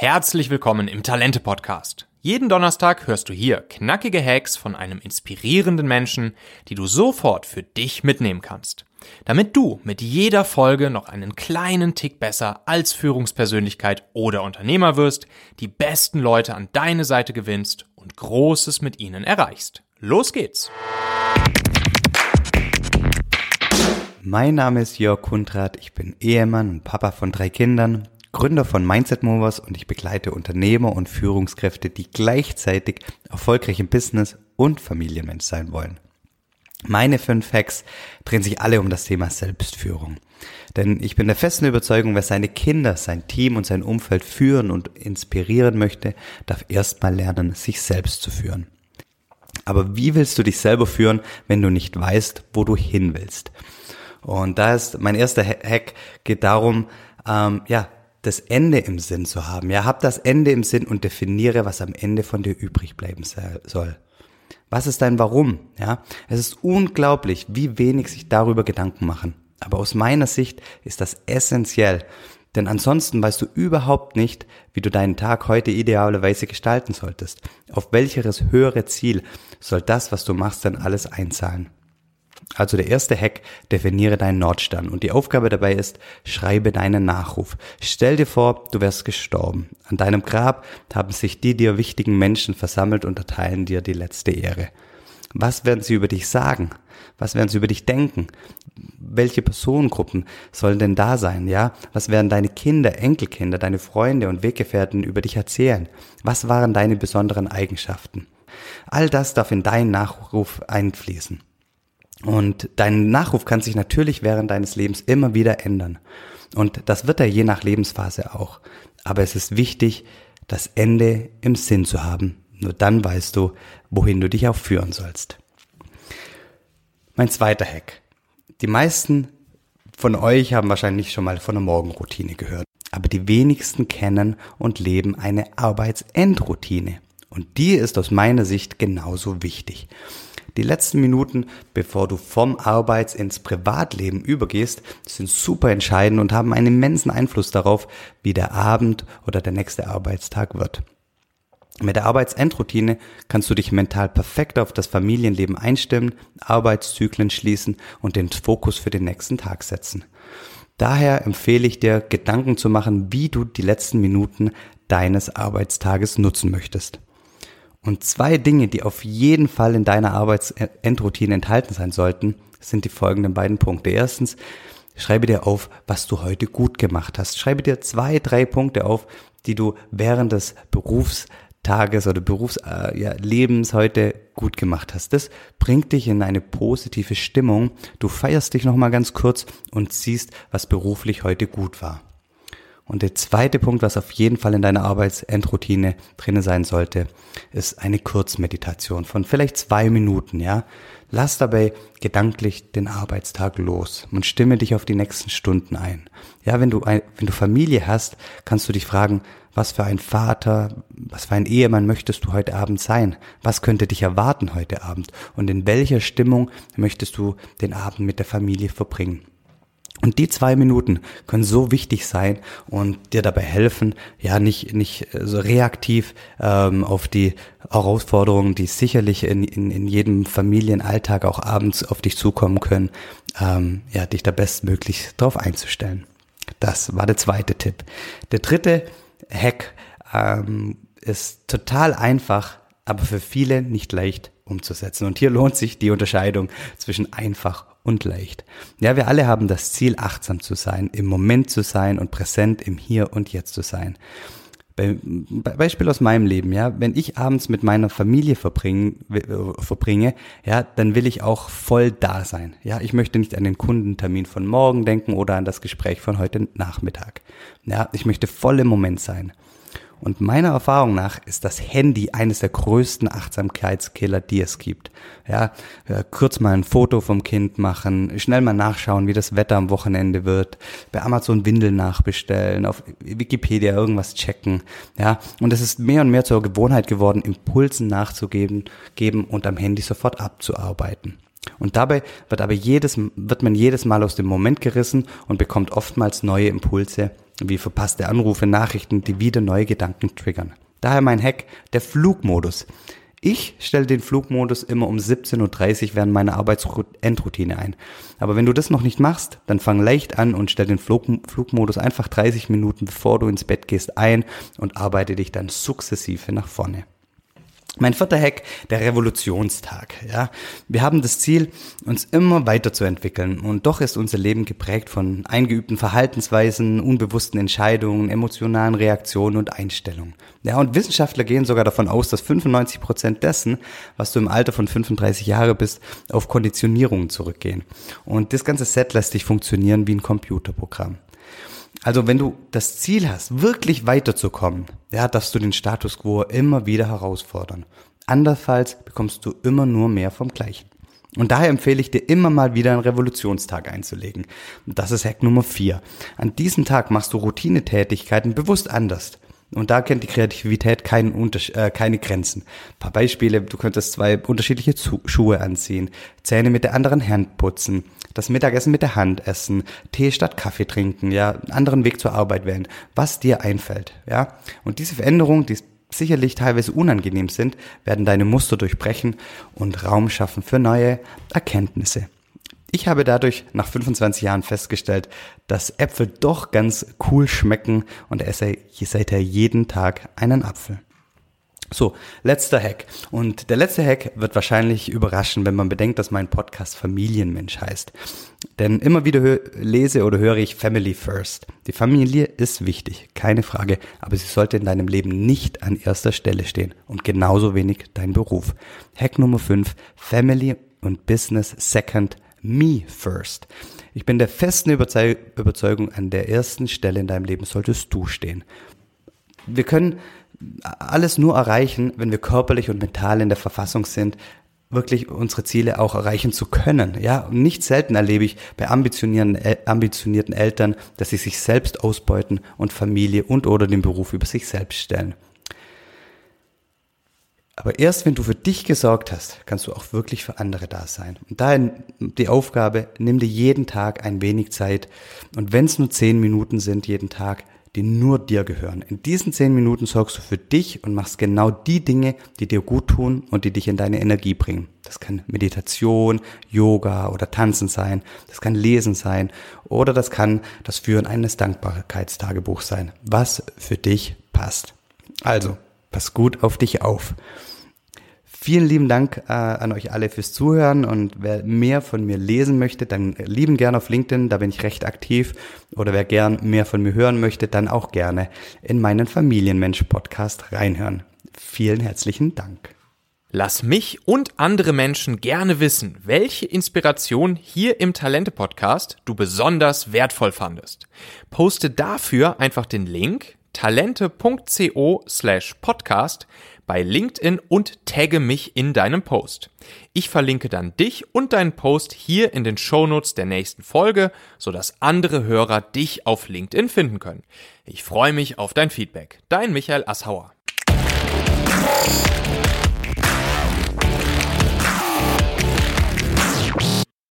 Herzlich willkommen im Talente Podcast. Jeden Donnerstag hörst du hier knackige Hacks von einem inspirierenden Menschen, die du sofort für dich mitnehmen kannst. Damit du mit jeder Folge noch einen kleinen Tick besser als Führungspersönlichkeit oder Unternehmer wirst, die besten Leute an deine Seite gewinnst und Großes mit ihnen erreichst. Los geht's! Mein Name ist Jörg Kundrat, ich bin Ehemann und Papa von drei Kindern Gründer von Mindset Movers und ich begleite Unternehmer und Führungskräfte, die gleichzeitig erfolgreich im Business und Familienmensch sein wollen. Meine fünf Hacks drehen sich alle um das Thema Selbstführung. Denn ich bin der festen Überzeugung, wer seine Kinder, sein Team und sein Umfeld führen und inspirieren möchte, darf erstmal lernen, sich selbst zu führen. Aber wie willst du dich selber führen, wenn du nicht weißt, wo du hin willst? Und da ist mein erster Hack geht darum, ähm, ja, das Ende im Sinn zu haben. Ja, hab das Ende im Sinn und definiere, was am Ende von dir übrig bleiben soll. Was ist dein Warum? Ja, es ist unglaublich, wie wenig sich darüber Gedanken machen. Aber aus meiner Sicht ist das essentiell. Denn ansonsten weißt du überhaupt nicht, wie du deinen Tag heute idealerweise gestalten solltest. Auf welcheres höhere Ziel soll das, was du machst, dann alles einzahlen? Also der erste Hack, definiere deinen Nordstern. Und die Aufgabe dabei ist, schreibe deinen Nachruf. Stell dir vor, du wärst gestorben. An deinem Grab haben sich die dir wichtigen Menschen versammelt und erteilen dir die letzte Ehre. Was werden sie über dich sagen? Was werden sie über dich denken? Welche Personengruppen sollen denn da sein, ja? Was werden deine Kinder, Enkelkinder, deine Freunde und Weggefährten über dich erzählen? Was waren deine besonderen Eigenschaften? All das darf in deinen Nachruf einfließen. Und dein Nachruf kann sich natürlich während deines Lebens immer wieder ändern. Und das wird er je nach Lebensphase auch. Aber es ist wichtig, das Ende im Sinn zu haben. Nur dann weißt du, wohin du dich auch führen sollst. Mein zweiter Hack. Die meisten von euch haben wahrscheinlich schon mal von einer Morgenroutine gehört. Aber die wenigsten kennen und leben eine Arbeitsendroutine. Und die ist aus meiner Sicht genauso wichtig. Die letzten Minuten, bevor du vom Arbeits- ins Privatleben übergehst, sind super entscheidend und haben einen immensen Einfluss darauf, wie der Abend oder der nächste Arbeitstag wird. Mit der Arbeitsendroutine kannst du dich mental perfekt auf das Familienleben einstimmen, Arbeitszyklen schließen und den Fokus für den nächsten Tag setzen. Daher empfehle ich dir, Gedanken zu machen, wie du die letzten Minuten deines Arbeitstages nutzen möchtest. Und zwei Dinge, die auf jeden Fall in deiner Arbeitsendroutine enthalten sein sollten, sind die folgenden beiden Punkte. Erstens, schreibe dir auf, was du heute gut gemacht hast. Schreibe dir zwei, drei Punkte auf, die du während des Berufstages oder Berufslebens äh, ja, heute gut gemacht hast. Das bringt dich in eine positive Stimmung. Du feierst dich nochmal ganz kurz und siehst, was beruflich heute gut war. Und der zweite Punkt, was auf jeden Fall in deiner Arbeitsendroutine drinne sein sollte, ist eine Kurzmeditation von vielleicht zwei Minuten, ja. Lass dabei gedanklich den Arbeitstag los und stimme dich auf die nächsten Stunden ein. Ja, wenn du, ein, wenn du Familie hast, kannst du dich fragen, was für ein Vater, was für ein Ehemann möchtest du heute Abend sein? Was könnte dich erwarten heute Abend? Und in welcher Stimmung möchtest du den Abend mit der Familie verbringen? Und die zwei Minuten können so wichtig sein und dir dabei helfen, ja nicht nicht so reaktiv ähm, auf die Herausforderungen, die sicherlich in, in, in jedem Familienalltag auch abends auf dich zukommen können, ähm, ja dich da bestmöglich darauf einzustellen. Das war der zweite Tipp. Der dritte Hack ähm, ist total einfach, aber für viele nicht leicht umzusetzen. Und hier lohnt sich die Unterscheidung zwischen einfach und leicht. Ja, wir alle haben das Ziel, achtsam zu sein, im Moment zu sein und präsent im Hier und Jetzt zu sein. Beispiel aus meinem Leben, ja, wenn ich abends mit meiner Familie verbringe, verbringe, ja, dann will ich auch voll da sein. Ja, ich möchte nicht an den Kundentermin von morgen denken oder an das Gespräch von heute Nachmittag. Ja, ich möchte voll im Moment sein. Und meiner Erfahrung nach ist das Handy eines der größten Achtsamkeitskiller, die es gibt. Ja, äh, kurz mal ein Foto vom Kind machen, schnell mal nachschauen, wie das Wetter am Wochenende wird, bei Amazon Windeln nachbestellen, auf Wikipedia irgendwas checken. Ja, und es ist mehr und mehr zur Gewohnheit geworden, Impulsen nachzugeben, geben und am Handy sofort abzuarbeiten. Und dabei wird aber jedes, wird man jedes Mal aus dem Moment gerissen und bekommt oftmals neue Impulse, wie verpasste Anrufe, Nachrichten, die wieder neue Gedanken triggern. Daher mein Hack, der Flugmodus. Ich stelle den Flugmodus immer um 17.30 Uhr während meiner Arbeitsendroutine ein. Aber wenn du das noch nicht machst, dann fang leicht an und stell den Flug Flugmodus einfach 30 Minuten bevor du ins Bett gehst ein und arbeite dich dann sukzessive nach vorne. Mein vierter Hack, der Revolutionstag. Ja, wir haben das Ziel, uns immer weiterzuentwickeln und doch ist unser Leben geprägt von eingeübten Verhaltensweisen, unbewussten Entscheidungen, emotionalen Reaktionen und Einstellungen. Ja, und Wissenschaftler gehen sogar davon aus, dass 95 Prozent dessen, was du im Alter von 35 Jahre bist, auf Konditionierungen zurückgehen. Und das ganze Set lässt dich funktionieren wie ein Computerprogramm. Also wenn du das Ziel hast, wirklich weiterzukommen, ja, darfst du den Status quo immer wieder herausfordern. Andernfalls bekommst du immer nur mehr vom Gleichen. Und daher empfehle ich dir immer mal wieder einen Revolutionstag einzulegen. Das ist Hack Nummer 4. An diesem Tag machst du Routinetätigkeiten bewusst anders. Und da kennt die Kreativität keinen äh, keine Grenzen. Ein paar Beispiele, du könntest zwei unterschiedliche Schuhe anziehen, Zähne mit der anderen Hand putzen, das Mittagessen mit der Hand essen, Tee statt Kaffee trinken, ja, einen anderen Weg zur Arbeit wählen, was dir einfällt, ja. Und diese Veränderungen, die sicherlich teilweise unangenehm sind, werden deine Muster durchbrechen und Raum schaffen für neue Erkenntnisse. Ich habe dadurch nach 25 Jahren festgestellt, dass Äpfel doch ganz cool schmecken und esse seither jeden Tag einen Apfel. So, letzter Hack. Und der letzte Hack wird wahrscheinlich überraschen, wenn man bedenkt, dass mein Podcast Familienmensch heißt. Denn immer wieder lese oder höre ich Family First. Die Familie ist wichtig, keine Frage, aber sie sollte in deinem Leben nicht an erster Stelle stehen und genauso wenig dein Beruf. Hack Nummer 5, Family und Business Second Me First. Ich bin der festen Überzeugung, an der ersten Stelle in deinem Leben solltest du stehen. Wir können alles nur erreichen, wenn wir körperlich und mental in der Verfassung sind, wirklich unsere Ziele auch erreichen zu können. Ja, und nicht selten erlebe ich bei ambitionierten, ambitionierten Eltern, dass sie sich selbst ausbeuten und Familie und oder den Beruf über sich selbst stellen. Aber erst wenn du für dich gesorgt hast, kannst du auch wirklich für andere da sein. Und daher die Aufgabe, nimm dir jeden Tag ein wenig Zeit. Und wenn es nur zehn Minuten sind jeden Tag, die nur dir gehören. In diesen zehn Minuten sorgst du für dich und machst genau die Dinge, die dir gut tun und die dich in deine Energie bringen. Das kann Meditation, Yoga oder Tanzen sein. Das kann Lesen sein. Oder das kann das Führen eines Dankbarkeitstagebuchs sein. Was für dich passt. Also, pass gut auf dich auf. Vielen lieben Dank äh, an euch alle fürs Zuhören und wer mehr von mir lesen möchte, dann lieben gerne auf LinkedIn, da bin ich recht aktiv. Oder wer gern mehr von mir hören möchte, dann auch gerne in meinen Familienmensch-Podcast reinhören. Vielen herzlichen Dank. Lass mich und andere Menschen gerne wissen, welche Inspiration hier im Talente-Podcast du besonders wertvoll fandest. Poste dafür einfach den Link talente.co slash podcast bei LinkedIn und tagge mich in deinem Post. Ich verlinke dann dich und deinen Post hier in den Shownotes der nächsten Folge, sodass andere Hörer dich auf LinkedIn finden können. Ich freue mich auf dein Feedback. Dein Michael Asshauer.